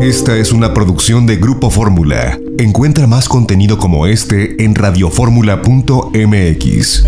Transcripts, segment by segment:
Esta es una producción de Grupo Fórmula. Encuentra más contenido como este en radioformula.mx.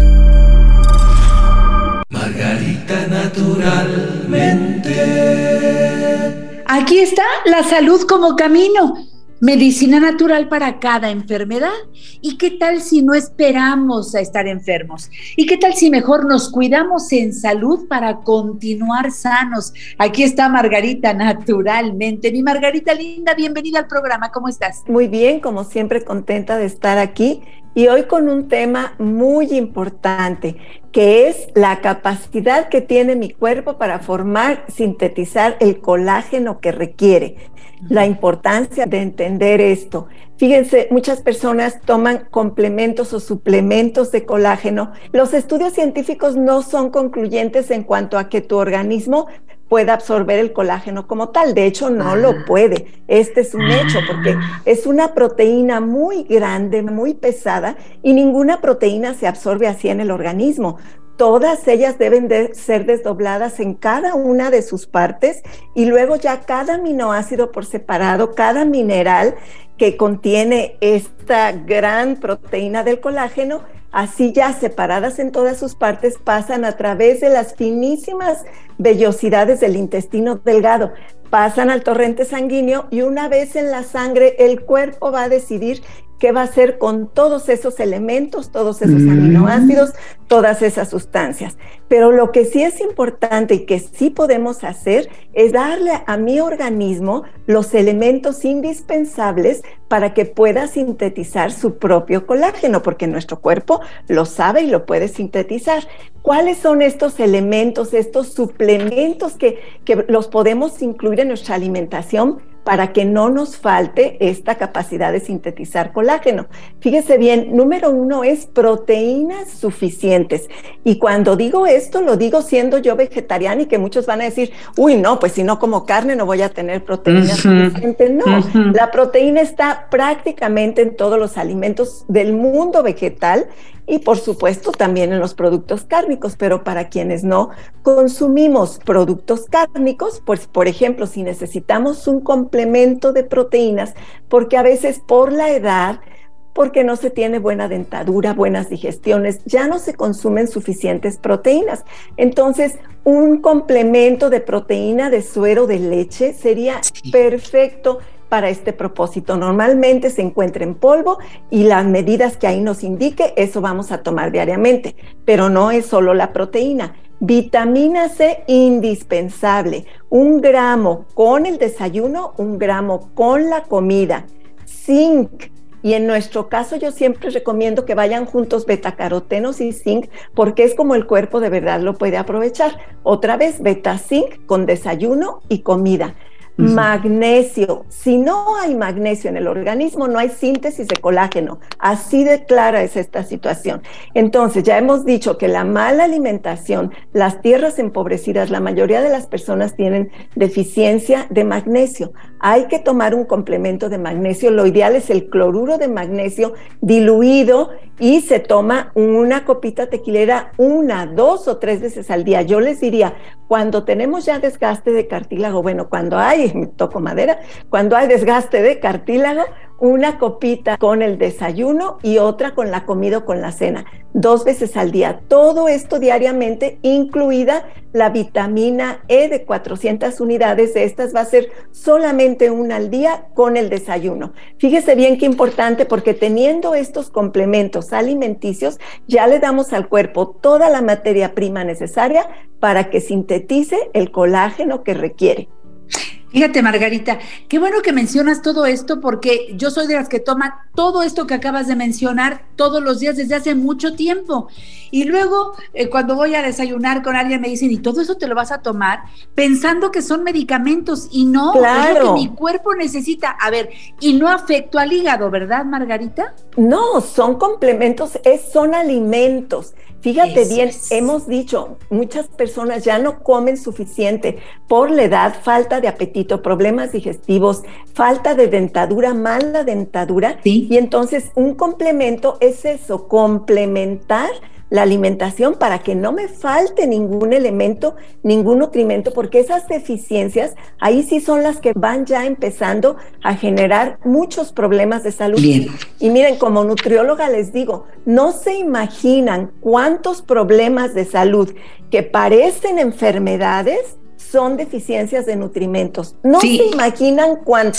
Margarita naturalmente. Aquí está la salud como camino medicina natural para cada enfermedad. ¿Y qué tal si no esperamos a estar enfermos? ¿Y qué tal si mejor nos cuidamos en salud para continuar sanos? Aquí está Margarita naturalmente. Mi Margarita linda, bienvenida al programa. ¿Cómo estás? Muy bien, como siempre contenta de estar aquí y hoy con un tema muy importante, que es la capacidad que tiene mi cuerpo para formar, sintetizar el colágeno que requiere la importancia de entender esto. Fíjense, muchas personas toman complementos o suplementos de colágeno. Los estudios científicos no son concluyentes en cuanto a que tu organismo pueda absorber el colágeno como tal. De hecho, no lo ah. puede. Este es un hecho porque es una proteína muy grande, muy pesada y ninguna proteína se absorbe así en el organismo todas ellas deben de ser desdobladas en cada una de sus partes y luego ya cada aminoácido por separado, cada mineral que contiene esta gran proteína del colágeno, así ya separadas en todas sus partes, pasan a través de las finísimas vellosidades del intestino delgado, pasan al torrente sanguíneo y una vez en la sangre el cuerpo va a decidir qué va a hacer con todos esos elementos, todos esos mm. aminoácidos, todas esas sustancias. Pero lo que sí es importante y que sí podemos hacer es darle a mi organismo los elementos indispensables para que pueda sintetizar su propio colágeno, porque nuestro cuerpo lo sabe y lo puede sintetizar. ¿Cuáles son estos elementos, estos suplementos que, que los podemos incluir en nuestra alimentación? Para que no nos falte esta capacidad de sintetizar colágeno. Fíjese bien, número uno es proteínas suficientes. Y cuando digo esto, lo digo siendo yo vegetariana y que muchos van a decir, uy, no, pues si no como carne no voy a tener proteínas suficientes. No, la proteína está prácticamente en todos los alimentos del mundo vegetal y por supuesto también en los productos cárnicos, pero para quienes no consumimos productos cárnicos, pues por ejemplo, si necesitamos un complemento de proteínas, porque a veces por la edad, porque no se tiene buena dentadura, buenas digestiones, ya no se consumen suficientes proteínas. Entonces, un complemento de proteína de suero de leche sería perfecto para este propósito. Normalmente se encuentra en polvo y las medidas que ahí nos indique, eso vamos a tomar diariamente, pero no es solo la proteína. Vitamina C indispensable, un gramo con el desayuno, un gramo con la comida. Zinc, y en nuestro caso yo siempre recomiendo que vayan juntos betacarotenos y zinc porque es como el cuerpo de verdad lo puede aprovechar. Otra vez beta zinc con desayuno y comida. Magnesio. Si no hay magnesio en el organismo, no hay síntesis de colágeno. Así de clara es esta situación. Entonces, ya hemos dicho que la mala alimentación, las tierras empobrecidas, la mayoría de las personas tienen deficiencia de magnesio. Hay que tomar un complemento de magnesio. Lo ideal es el cloruro de magnesio diluido y se toma una copita tequilera una, dos o tres veces al día. Yo les diría, cuando tenemos ya desgaste de cartílago, bueno, cuando hay, toco madera, cuando hay desgaste de cartílago, una copita con el desayuno y otra con la comida o con la cena, dos veces al día. Todo esto diariamente, incluida la vitamina E de 400 unidades. De estas va a ser solamente una al día con el desayuno. Fíjese bien qué importante porque teniendo estos complementos alimenticios, ya le damos al cuerpo toda la materia prima necesaria para que sintetice el colágeno que requiere. Fíjate, Margarita, qué bueno que mencionas todo esto porque yo soy de las que toma todo esto que acabas de mencionar todos los días desde hace mucho tiempo. Y luego, eh, cuando voy a desayunar con alguien, me dicen, ¿y todo eso te lo vas a tomar? Pensando que son medicamentos y no, es lo que mi cuerpo necesita. A ver, y no afecto al hígado, ¿verdad, Margarita? No, son complementos, es, son alimentos. Fíjate bien, hemos dicho, muchas personas ya no comen suficiente por la edad, falta de apetito, problemas digestivos, falta de dentadura, mala dentadura. Y entonces un complemento es eso, complementar la alimentación para que no me falte ningún elemento, ningún nutrimento, porque esas deficiencias ahí sí son las que van ya empezando a generar muchos problemas de salud. Y miren, como nutrióloga les digo, no se imaginan cuántos problemas de salud que parecen enfermedades son deficiencias de nutrimentos. No se imaginan cuánto.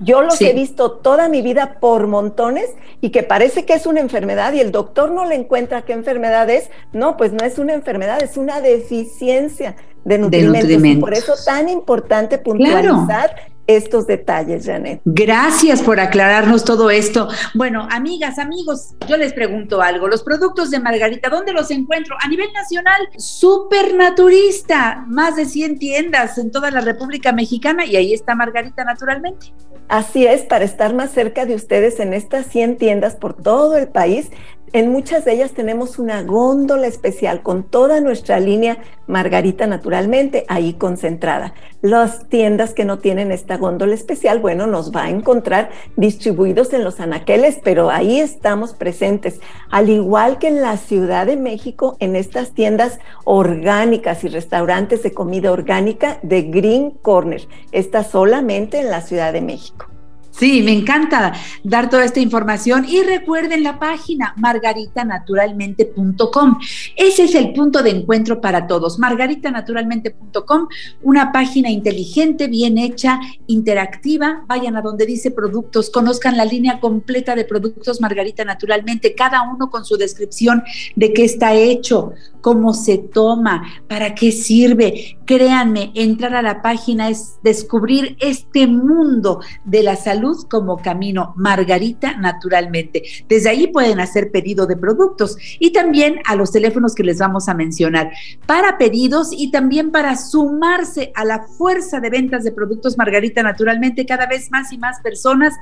Yo los he visto toda mi vida por montones y que parece que es una enfermedad y el doctor no le encuentra qué enfermedad es. No, pues no es una enfermedad, es una deficiencia de nutrimentos. por eso tan importante puntualizar estos detalles, Janet. Gracias por aclararnos todo esto. Bueno, amigas, amigos, yo les pregunto algo. Los productos de Margarita, ¿dónde los encuentro? A nivel nacional, supernaturista, más de 100 tiendas en toda la República Mexicana y ahí está Margarita naturalmente. Así es, para estar más cerca de ustedes en estas 100 tiendas por todo el país, en muchas de ellas tenemos una góndola especial con toda nuestra línea Margarita naturalmente ahí concentrada. Las tiendas que no tienen esta góndola especial, bueno, nos va a encontrar distribuidos en los anaqueles, pero ahí estamos presentes. Al igual que en la Ciudad de México, en estas tiendas orgánicas y restaurantes de comida orgánica de Green Corner. Está solamente en la Ciudad de México. Sí, me encanta dar toda esta información y recuerden la página margaritanaturalmente.com. Ese es el punto de encuentro para todos. margaritanaturalmente.com, una página inteligente, bien hecha, interactiva. Vayan a donde dice productos, conozcan la línea completa de productos Margarita Naturalmente, cada uno con su descripción de qué está hecho, cómo se toma, para qué sirve. Créanme, entrar a la página es descubrir este mundo de la salud como camino Margarita naturalmente. Desde ahí pueden hacer pedido de productos y también a los teléfonos que les vamos a mencionar para pedidos y también para sumarse a la fuerza de ventas de productos Margarita naturalmente. Cada vez más y más personas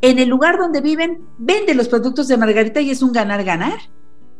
en el lugar donde viven venden los productos de Margarita y es un ganar-ganar.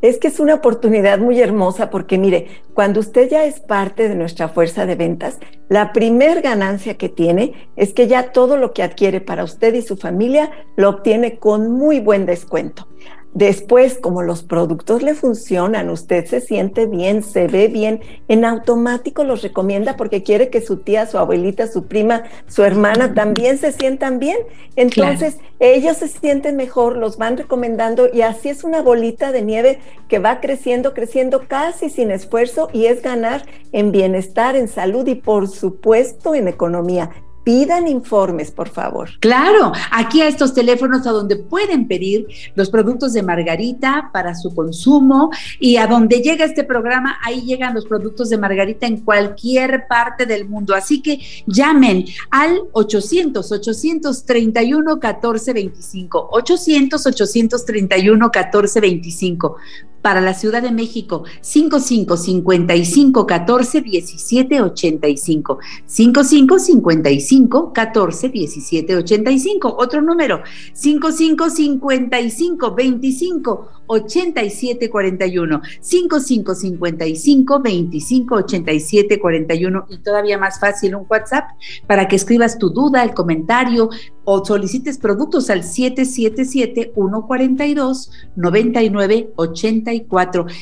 Es que es una oportunidad muy hermosa porque mire, cuando usted ya es parte de nuestra fuerza de ventas, la primer ganancia que tiene es que ya todo lo que adquiere para usted y su familia lo obtiene con muy buen descuento. Después, como los productos le funcionan, usted se siente bien, se ve bien, en automático los recomienda porque quiere que su tía, su abuelita, su prima, su hermana también se sientan bien. Entonces, ellos se sienten mejor, los van recomendando y así es una bolita de nieve que va creciendo, creciendo casi sin esfuerzo y es ganar en bienestar, en salud y por supuesto en economía pidan informes, por favor. Claro, aquí a estos teléfonos a donde pueden pedir los productos de Margarita para su consumo y a donde llega este programa, ahí llegan los productos de Margarita en cualquier parte del mundo. Así que llamen al 800 831 1425 800 831 1425 para la Ciudad de México, 55 55 14 17 85. 55 55 14 17 85. Otro número, 55 55 25 87 41. 55 55 25 87 41. Y todavía más fácil, un WhatsApp para que escribas tu duda, el comentario o solicites productos al 777 142 99 80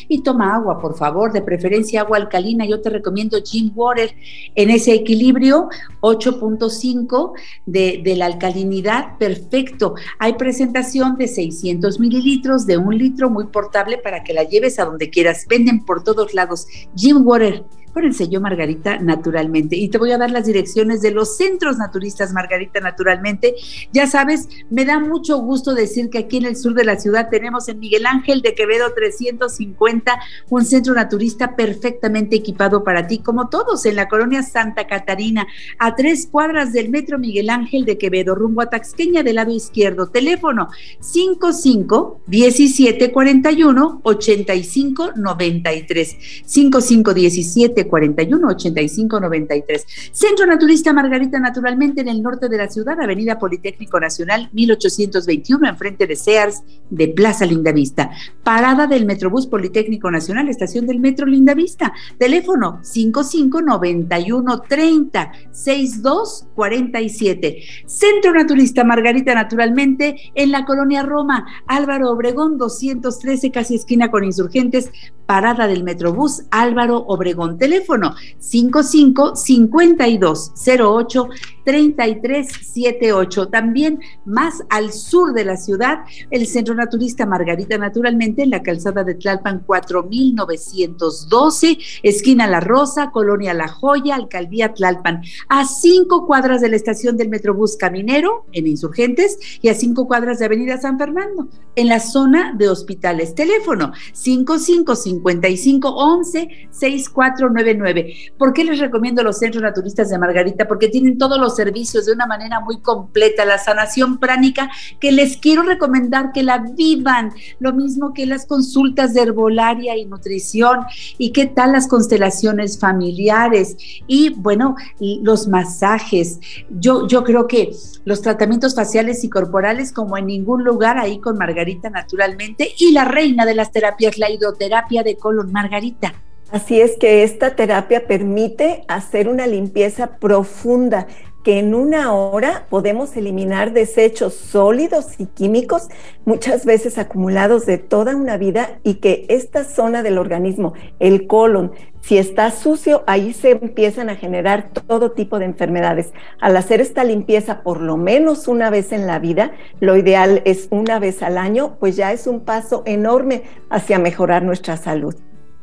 y toma agua, por favor, de preferencia agua alcalina. Yo te recomiendo Gym Water en ese equilibrio 8.5 de, de la alcalinidad, perfecto. Hay presentación de 600 mililitros, de un litro, muy portable para que la lleves a donde quieras. Venden por todos lados. Gym Water con el sello Margarita Naturalmente. Y te voy a dar las direcciones de los centros naturistas Margarita Naturalmente. Ya sabes, me da mucho gusto decir que aquí en el sur de la ciudad tenemos en Miguel Ángel de Quevedo 350 un centro naturista perfectamente equipado para ti, como todos en la colonia Santa Catarina, a tres cuadras del metro Miguel Ángel de Quevedo, rumbo a Taxqueña del lado izquierdo. Teléfono 55 17 41 85 93 55 17 41 85 93. Centro Naturista Margarita, naturalmente en el norte de la ciudad, Avenida Politécnico Nacional 1821, enfrente de Sears de Plaza Lindavista. Parada del Metrobús Politécnico Nacional, estación del Metro Lindavista. Teléfono 55 91 30 62 47. Centro Naturista Margarita, naturalmente en la colonia Roma, Álvaro Obregón 213, casi esquina con insurgentes, parada del Metrobús Álvaro Obregón. Teléfono 55 52 08 3378. También más al sur de la ciudad, el Centro Naturista Margarita, naturalmente en la calzada de Tlalpan 4912, esquina La Rosa, Colonia La Joya, Alcaldía Tlalpan, a cinco cuadras de la estación del Metrobús Caminero en Insurgentes y a cinco cuadras de Avenida San Fernando, en la zona de hospitales. Teléfono 55 55 11 6499. ¿Por qué les recomiendo los centros naturistas de Margarita? Porque tienen todos los servicios de una manera muy completa, la sanación pránica, que les quiero recomendar que la vivan, lo mismo que las consultas de herbolaria y nutrición, y qué tal las constelaciones familiares, y bueno, los masajes. Yo, yo creo que los tratamientos faciales y corporales, como en ningún lugar, ahí con Margarita naturalmente, y la reina de las terapias, la hidroterapia de colon, Margarita. Así es que esta terapia permite hacer una limpieza profunda que en una hora podemos eliminar desechos sólidos y químicos, muchas veces acumulados de toda una vida, y que esta zona del organismo, el colon, si está sucio, ahí se empiezan a generar todo tipo de enfermedades. Al hacer esta limpieza por lo menos una vez en la vida, lo ideal es una vez al año, pues ya es un paso enorme hacia mejorar nuestra salud.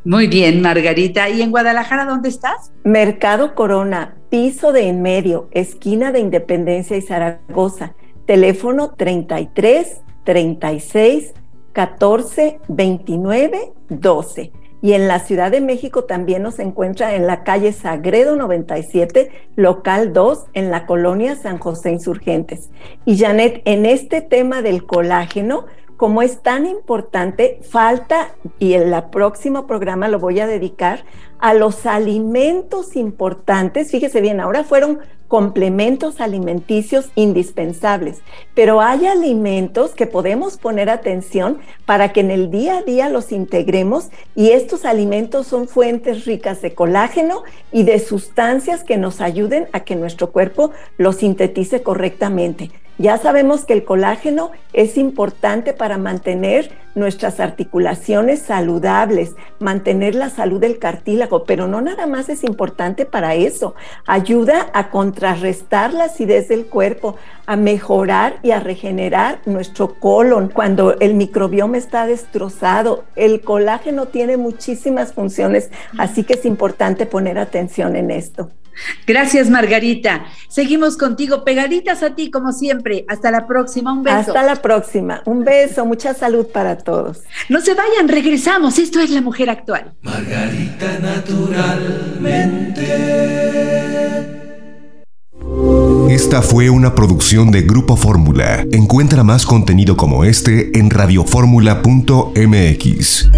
Muy bien, Margarita. ¿Y en Guadalajara dónde estás? Mercado Corona, piso de en medio, esquina de Independencia y Zaragoza. Teléfono 33 36 14 29 12. Y en la Ciudad de México también nos encuentra en la calle Sagredo 97, local 2, en la colonia San José Insurgentes. Y Janet, en este tema del colágeno, como es tan importante, falta, y en el próximo programa lo voy a dedicar, a los alimentos importantes. Fíjese bien, ahora fueron complementos alimenticios indispensables, pero hay alimentos que podemos poner atención para que en el día a día los integremos y estos alimentos son fuentes ricas de colágeno y de sustancias que nos ayuden a que nuestro cuerpo los sintetice correctamente. Ya sabemos que el colágeno es importante para mantener nuestras articulaciones saludables, mantener la salud del cartílago, pero no nada más es importante para eso. Ayuda a contrarrestar la acidez del cuerpo, a mejorar y a regenerar nuestro colon cuando el microbioma está destrozado. El colágeno tiene muchísimas funciones, así que es importante poner atención en esto. Gracias, Margarita. Seguimos contigo, pegaditas a ti, como siempre. Hasta la próxima. Un beso. Hasta la próxima. Un beso. Mucha salud para todos. No se vayan, regresamos. Esto es La Mujer Actual. Margarita naturalmente. Esta fue una producción de Grupo Fórmula. Encuentra más contenido como este en radioformula.mx.